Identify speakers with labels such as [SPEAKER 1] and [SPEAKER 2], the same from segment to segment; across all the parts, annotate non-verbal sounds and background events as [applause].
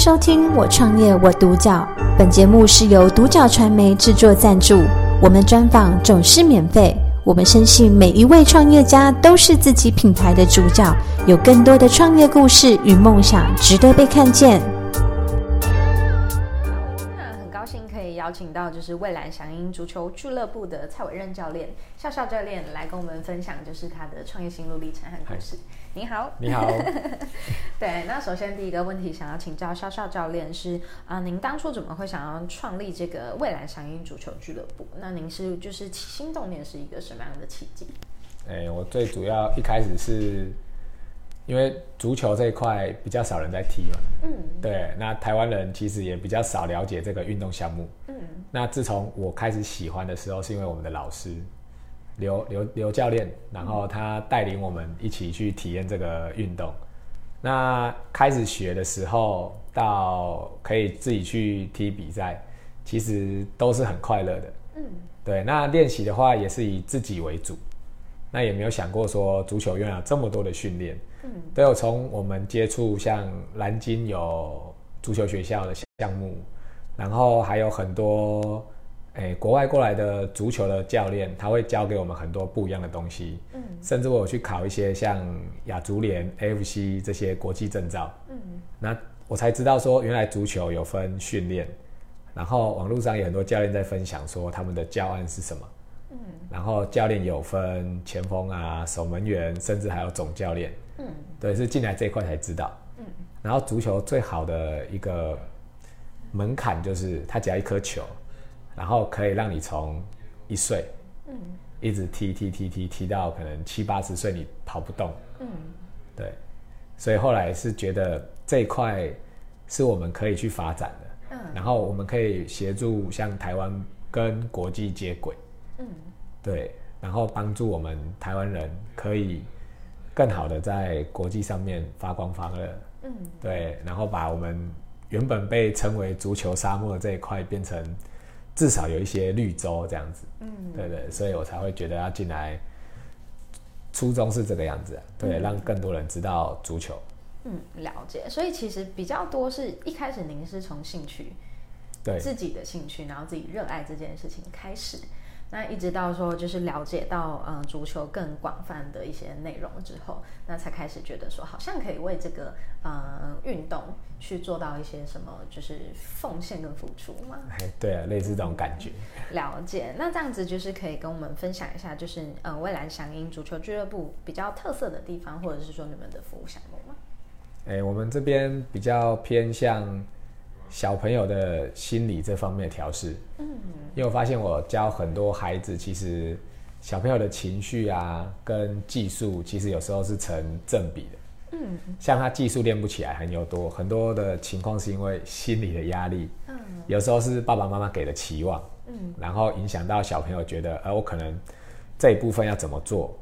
[SPEAKER 1] 收听《我创业我独角》，本节目是由独角传媒制作赞助，我们专访总是免费。我们深信每一位创业家都是自己品牌的主角，有更多的创业故事与梦想值得被看见。
[SPEAKER 2] 邀请到就是蔚蓝祥鹰足球俱乐部的蔡伟任教练，笑笑教练来跟我们分享，就是他的创业心路历程和故事。你好，
[SPEAKER 3] 你好。[laughs]
[SPEAKER 2] 对，那首先第一个问题想要请教笑笑教练是啊、呃，您当初怎么会想要创立这个未来祥鹰足球俱乐部？那您是就是起心动念是一个什么样的契机？
[SPEAKER 3] 哎，我最主要一开始是。因为足球这一块比较少人在踢嘛，嗯，对，那台湾人其实也比较少了解这个运动项目，嗯，那自从我开始喜欢的时候，是因为我们的老师刘刘刘教练，然后他带领我们一起去体验这个运动。那开始学的时候，到可以自己去踢比赛，其实都是很快乐的，嗯，对。那练习的话，也是以自己为主。那也没有想过说足球原来有这么多的训练，嗯，都有从我们接触像南京有足球学校的项目，然后还有很多诶、欸、国外过来的足球的教练，他会教给我们很多不一样的东西，嗯，甚至我有去考一些像亚足联、AFC 这些国际证照，嗯，那我才知道说原来足球有分训练，然后网络上有很多教练在分享说他们的教案是什么。嗯，然后教练有分前锋啊、守门员，甚至还有总教练。嗯，对，是进来这一块才知道。嗯，然后足球最好的一个门槛就是它只要一颗球，然后可以让你从一岁，嗯，一直踢踢踢踢踢到可能七八十岁你跑不动。嗯，对，所以后来是觉得这一块是我们可以去发展的。嗯，然后我们可以协助像台湾跟国际接轨。嗯，对，然后帮助我们台湾人可以更好的在国际上面发光发热。嗯，对，然后把我们原本被称为足球沙漠的这一块变成至少有一些绿洲这样子。嗯，对对，所以我才会觉得要进来。初衷是这个样子啊，对，让更多人知道足球。
[SPEAKER 2] 嗯，了解。所以其实比较多是一开始您是从兴趣，对自己的兴趣，然后自己热爱这件事情开始。那一直到说就是了解到呃足球更广泛的一些内容之后，那才开始觉得说好像可以为这个呃运动去做到一些什么，就是奉献跟付出嘛。
[SPEAKER 3] 对啊，类似这种感觉。
[SPEAKER 2] 了解。那这样子就是可以跟我们分享一下，就是呃蔚蓝祥鹰足球俱乐部比较特色的地方，或者是说你们的服务项目吗？
[SPEAKER 3] 哎，我们这边比较偏向。小朋友的心理这方面的调试，嗯，因为我发现我教很多孩子，其实小朋友的情绪啊，跟技术其实有时候是成正比的，嗯，像他技术练不起来，很有多很多的情况是因为心理的压力，嗯，有时候是爸爸妈妈给的期望，嗯，然后影响到小朋友觉得，呃，我可能这一部分要怎么做，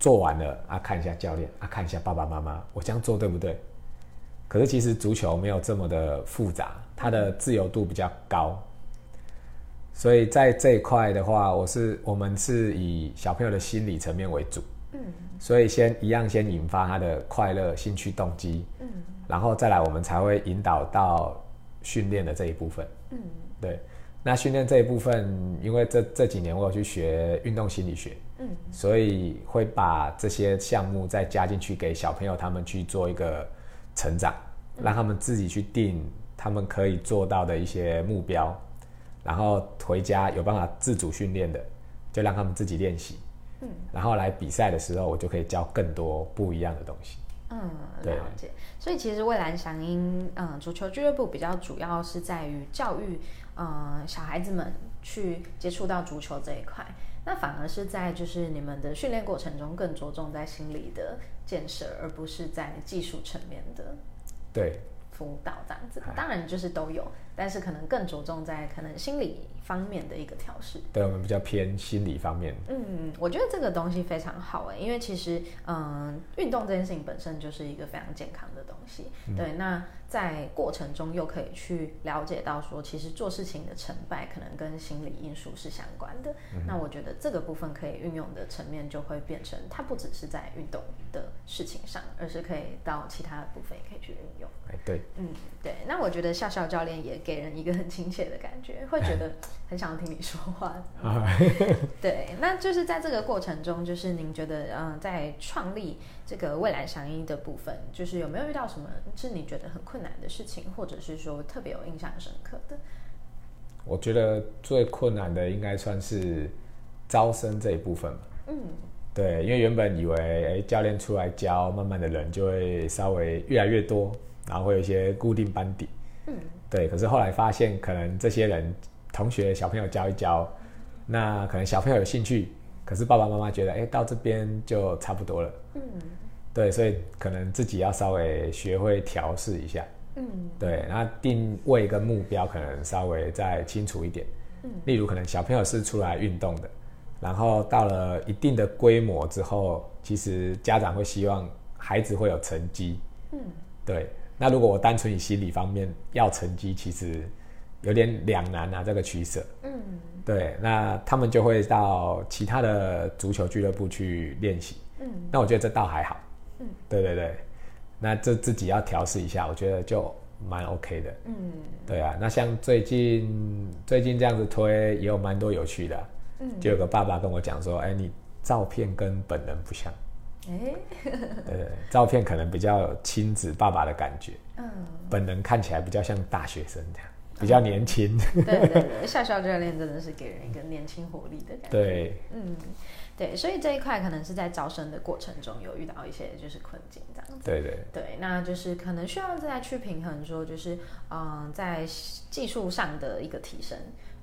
[SPEAKER 3] 做完了啊，看一下教练啊，看一下爸爸妈妈，我这样做对不对？可是其实足球没有这么的复杂，它的自由度比较高，所以在这一块的话，我是我们是以小朋友的心理层面为主，嗯，所以先一样先引发他的快乐、兴趣、动机，嗯，然后再来我们才会引导到训练的这一部分，嗯，对，那训练这一部分，因为这这几年我有去学运动心理学，嗯，所以会把这些项目再加进去，给小朋友他们去做一个。成长，让他们自己去定他们可以做到的一些目标，然后回家有办法自主训练的，就让他们自己练习。嗯，然后来比赛的时候，我就可以教更多不一样的东西。嗯，
[SPEAKER 2] 了解。所以其实蔚蓝祥鹰嗯足球俱乐部比较主要是在于教育嗯小孩子们去接触到足球这一块。那反而是在就是你们的训练过程中更着重在心理的建设，而不是在技术层面的对辅导这样子。当然就是都有，但是可能更着重在可能心理方面的一个调试。
[SPEAKER 3] 对，我们比较偏心理方面。
[SPEAKER 2] 嗯，我觉得这个东西非常好哎，因为其实嗯，运动这件事情本身就是一个非常健康的东西。嗯、对，那。在过程中又可以去了解到说，其实做事情的成败可能跟心理因素是相关的。嗯、那我觉得这个部分可以运用的层面就会变成，它不只是在运动的事情上，而是可以到其他的部分也可以去运用。
[SPEAKER 3] 哎，对，
[SPEAKER 2] 嗯，对。那我觉得笑笑教练也给人一个很亲切的感觉，会觉得很想听你说话。[laughs] [laughs] 对，那就是在这个过程中，就是您觉得，嗯，在创立这个未来祥鹰的部分，就是有没有遇到什么是你觉得很困难的事情，或者是说特别有印象深刻的？
[SPEAKER 3] 我觉得最困难的应该算是招生这一部分吧。嗯，对，因为原本以为，哎，教练出来教，慢慢的人就会稍微越来越多，然后会有一些固定班底。嗯，对。可是后来发现，可能这些人同学小朋友教一教，那可能小朋友有兴趣，可是爸爸妈妈觉得，哎，到这边就差不多了。嗯，对，所以可能自己要稍微学会调试一下。嗯，对，那定位跟目标可能稍微再清楚一点。嗯，例如可能小朋友是出来运动的，然后到了一定的规模之后，其实家长会希望孩子会有成绩。嗯，对。那如果我单纯以心理方面要成绩，其实有点两难啊，这个取舍。嗯，对。那他们就会到其他的足球俱乐部去练习。嗯，那我觉得这倒还好。嗯，对对对。那这自己要调试一下，我觉得就蛮 OK 的。嗯，对啊。那像最近最近这样子推，也有蛮多有趣的。嗯，就有个爸爸跟我讲说：“哎，你照片跟本人不像。”哎，[laughs] 对，照片可能比较亲子爸爸的感觉。嗯，本人看起来比较像大学生这样，比较年轻。
[SPEAKER 2] 对对对，[laughs] 笑笑教练真的是给人一个年轻活力的感觉。
[SPEAKER 3] 对，
[SPEAKER 2] 嗯。对，所以这一块可能是在招生的过程中有遇到一些就是困境这样子。
[SPEAKER 3] 对对
[SPEAKER 2] 对，那就是可能需要再去平衡，说就是嗯、呃，在技术上的一个提升，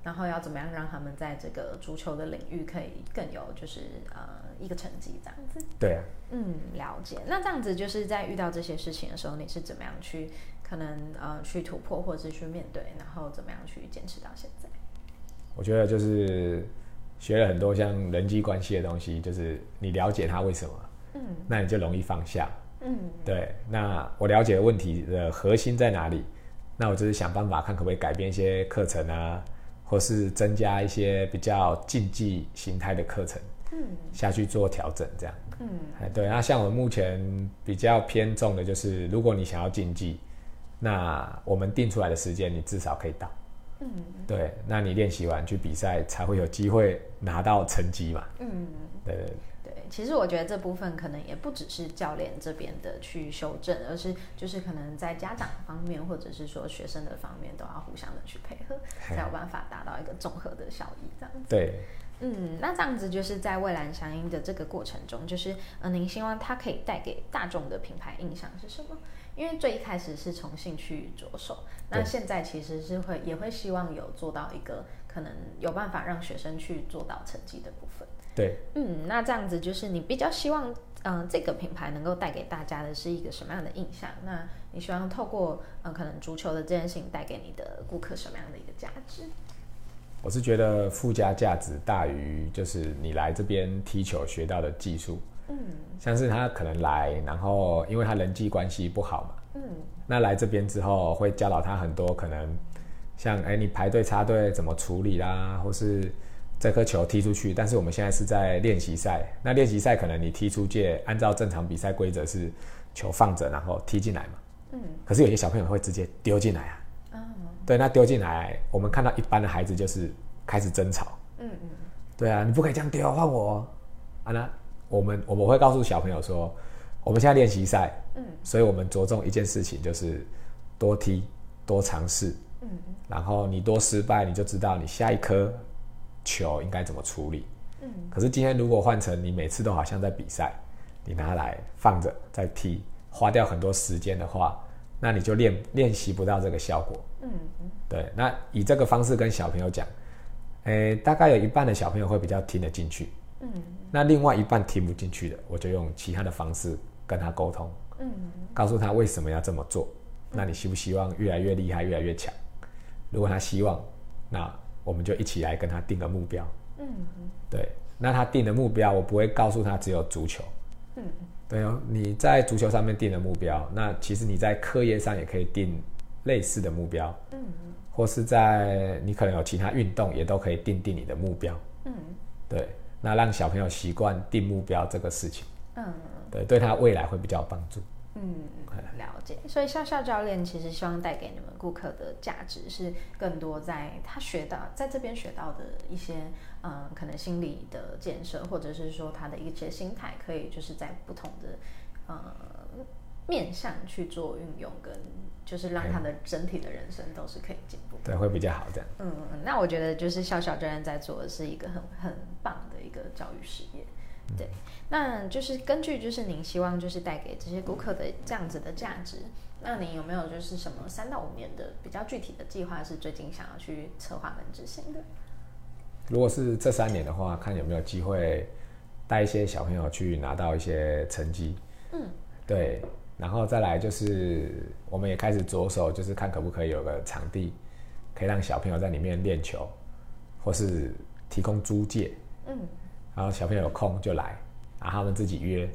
[SPEAKER 2] 然后要怎么样让他们在这个足球的领域可以更有就是呃一个成绩这样子。
[SPEAKER 3] 对啊，
[SPEAKER 2] 嗯，了解。那这样子就是在遇到这些事情的时候，你是怎么样去可能呃去突破，或者是去面对，然后怎么样去坚持到现在？
[SPEAKER 3] 我觉得就是。学了很多像人际关系的东西，就是你了解他为什么，嗯，那你就容易放下，嗯，对。那我了解问题的核心在哪里？那我就是想办法看可不可以改变一些课程啊，或是增加一些比较竞技形态的课程，嗯，下去做调整，这样，嗯，对。那像我目前比较偏重的就是，如果你想要竞技，那我们定出来的时间，你至少可以到。嗯，对，那你练习完去比赛才会有机会拿到成绩嘛。嗯，对对
[SPEAKER 2] 对。其实我觉得这部分可能也不只是教练这边的去修正，而是就是可能在家长方面或者是说学生的方面都要互相的去配合，才有办法达到一个综合的效益。这样子。
[SPEAKER 3] 对。
[SPEAKER 2] 嗯，那这样子就是在蔚蓝祥鹰的这个过程中，就是呃，您希望它可以带给大众的品牌印象是什么？因为最一开始是从兴趣着手，那现在其实是会也会希望有做到一个可能有办法让学生去做到成绩的部分。
[SPEAKER 3] 对，
[SPEAKER 2] 嗯，那这样子就是你比较希望，嗯、呃，这个品牌能够带给大家的是一个什么样的印象？那你希望透过，嗯、呃，可能足球的这件事情带给你的顾客什么样的一个价值？
[SPEAKER 3] 我是觉得附加价值大于就是你来这边踢球学到的技术。嗯，像是他可能来，然后因为他人际关系不好嘛，嗯，那来这边之后会教导他很多可能，像哎你排队插队怎么处理啦，或是这颗球踢出去，但是我们现在是在练习赛，那练习赛可能你踢出界，按照正常比赛规则是球放着然后踢进来嘛，嗯，可是有些小朋友会直接丢进来啊，嗯，对，那丢进来，我们看到一般的孩子就是开始争吵，嗯嗯，对啊，你不可以这样丢，换我，啊那。我们我们会告诉小朋友说，我们现在练习赛，嗯，所以我们着重一件事情，就是多踢多尝试，嗯，然后你多失败，你就知道你下一颗球应该怎么处理，嗯。可是今天如果换成你每次都好像在比赛，你拿来放着再踢，花掉很多时间的话，那你就练练习不到这个效果，嗯嗯。对，那以这个方式跟小朋友讲，诶，大概有一半的小朋友会比较听得进去。嗯，那另外一半听不进去的，我就用其他的方式跟他沟通，嗯，告诉他为什么要这么做。那你希不希望越来越厉害，越来越强？如果他希望，那我们就一起来跟他定个目标。嗯，对。那他定的目标，我不会告诉他只有足球。嗯，对哦。你在足球上面定的目标，那其实你在课业上也可以定类似的目标。嗯，或是在你可能有其他运动，也都可以定定你的目标。嗯，对。那让小朋友习惯定目标这个事情，嗯，对，对他未来会比较有帮助。
[SPEAKER 2] 嗯，了解。所以笑笑教练其实希望带给你们顾客的价值是更多在他学到在这边学到的一些，嗯，可能心理的建设，或者是说他的一些心态，可以就是在不同的，呃、嗯，面向去做运用，跟就是让他的整体的人生都是可以进步。
[SPEAKER 3] 对，会比较好这样。
[SPEAKER 2] 嗯，那我觉得就是笑笑教练在做的是一个很很棒的一个教育事业。对，那就是根据就是您希望就是带给这些顾客的这样子的价值，那您有没有就是什么三到五年的比较具体的计划是最近想要去策划跟执行的？
[SPEAKER 3] 如果是这三年的话，看有没有机会带一些小朋友去拿到一些成绩。嗯，对，然后再来就是我们也开始着手，就是看可不可以有个场地，可以让小朋友在里面练球，或是提供租借。嗯。然后小朋友有空就来，然后他们自己约，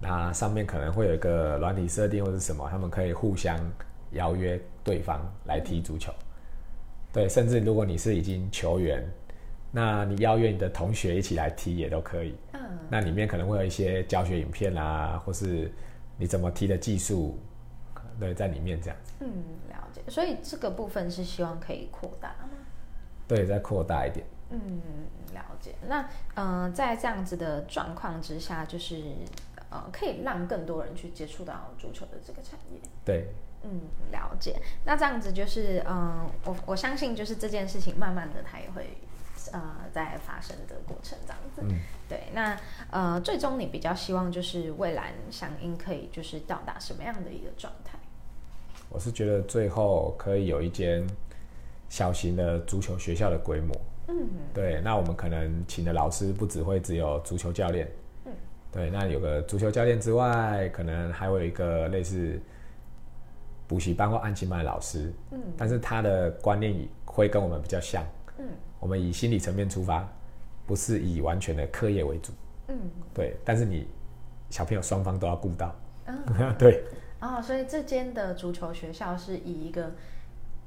[SPEAKER 3] 那上面可能会有一个软体设定或者什么，他们可以互相邀约对方来踢足球。对，甚至如果你是已经球员，那你邀约你的同学一起来踢也都可以。嗯。那里面可能会有一些教学影片啊，或是你怎么踢的技术，对，在里面这样子。
[SPEAKER 2] 嗯，了解。所以这个部分是希望可以扩大吗？
[SPEAKER 3] 对，再扩大一点。
[SPEAKER 2] 嗯，了解。那嗯、呃，在这样子的状况之下，就是呃，可以让更多人去接触到足球的这个产业。
[SPEAKER 3] 对，
[SPEAKER 2] 嗯，了解。那这样子就是嗯、呃，我我相信就是这件事情，慢慢的它也会呃在发生的过程这样子。嗯，对。那呃，最终你比较希望就是未来响应可以就是到达什么样的一个状态？
[SPEAKER 3] 我是觉得最后可以有一间小型的足球学校的规模。嗯，对，那我们可能请的老师不只会只有足球教练，嗯，对，那有个足球教练之外，可能还会有一个类似补习班或安亲班的老师，嗯，但是他的观念会跟我们比较像，嗯，我们以心理层面出发，不是以完全的课业为主，嗯，对，但是你小朋友双方都要顾到，嗯，[laughs] 对，
[SPEAKER 2] 哦，所以这间的足球学校是以一个。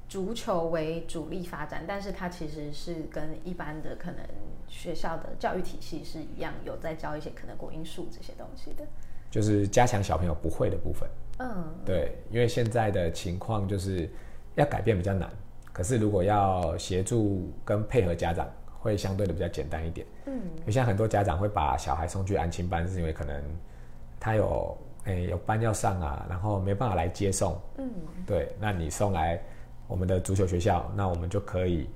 [SPEAKER 2] 足球为主力发展，但是它其实是跟一般的可能学校的教育体系是一样，有在教一些可能国英数这些东西的，
[SPEAKER 3] 就是加强小朋友不会的部分。嗯，对，因为现在的情况就是要改变比较难，可是如果要协助跟配合家长，会相对的比较简单一点。嗯，就像很多家长会把小孩送去安亲班，是因为可能他有诶、欸、有班要上啊，然后没办法来接送。嗯，对，那你送来。我们的足球学校，那我们就可以，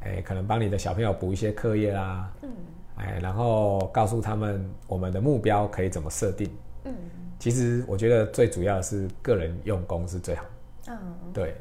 [SPEAKER 3] 哎，可能帮你的小朋友补一些课业啦，嗯，哎，然后告诉他们我们的目标可以怎么设定，嗯，其实我觉得最主要的是个人用功是最好，嗯，对，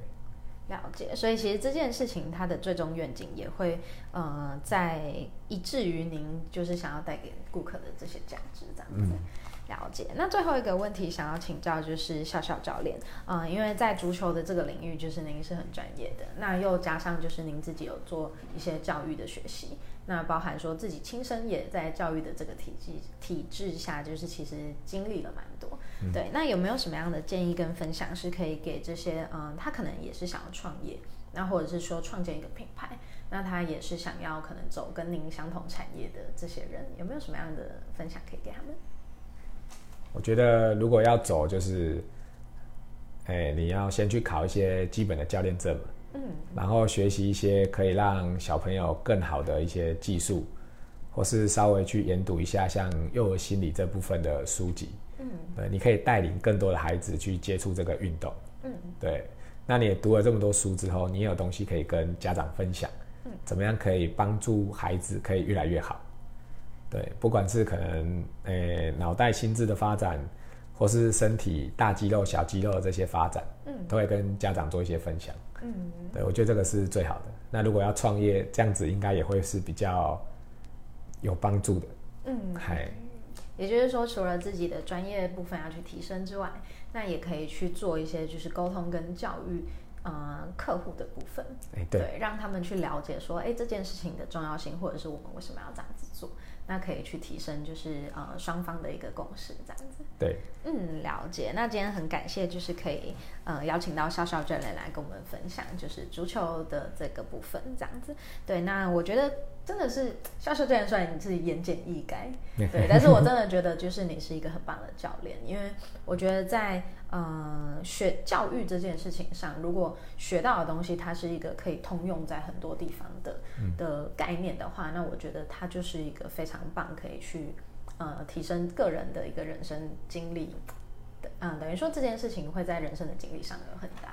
[SPEAKER 2] 了解，所以其实这件事情它的最终愿景也会，呃，在以至于您就是想要带给顾客的这些价值这样子。嗯了解，那最后一个问题想要请教就是笑笑教练，嗯，因为在足球的这个领域，就是您是很专业的，那又加上就是您自己有做一些教育的学习，那包含说自己亲身也在教育的这个体系体制下，就是其实经历了蛮多，嗯，对，那有没有什么样的建议跟分享是可以给这些嗯，他可能也是想要创业，那或者是说创建一个品牌，那他也是想要可能走跟您相同产业的这些人，有没有什么样的分享可以给他们？
[SPEAKER 3] 我觉得如果要走，就是，哎，你要先去考一些基本的教练证嘛，嗯，然后学习一些可以让小朋友更好的一些技术，或是稍微去研读一下像幼儿心理这部分的书籍，嗯，对，你可以带领更多的孩子去接触这个运动，嗯，对，那你也读了这么多书之后，你也有东西可以跟家长分享，嗯，怎么样可以帮助孩子可以越来越好。对，不管是可能诶脑袋心智的发展，或是身体大肌肉、小肌肉的这些发展，嗯，都会跟家长做一些分享。嗯，对，我觉得这个是最好的。那如果要创业，这样子应该也会是比较有帮助的。嗯，嗨，
[SPEAKER 2] 也就是说，除了自己的专业部分要去提升之外，那也可以去做一些就是沟通跟教育。呃，客户的部分，
[SPEAKER 3] 欸对，
[SPEAKER 2] 对，让他们去了解说，哎，这件事情的重要性，或者是我们为什么要这样子做。那可以去提升，就是呃双方的一个共识，这样子。
[SPEAKER 3] 对，
[SPEAKER 2] 嗯，了解。那今天很感谢，就是可以呃邀请到笑笑教练来跟我们分享，就是足球的这个部分，这样子。对，那我觉得真的是销售教练，虽然你自己言简意赅，[laughs] 对，但是我真的觉得就是你是一个很棒的教练，因为我觉得在呃学教育这件事情上，如果学到的东西它是一个可以通用在很多地方的的概念的话，那我觉得它就是一个非常棒，可以去。呃，提升个人的一个人生经历，嗯，等于说这件事情会在人生的经历上有很大。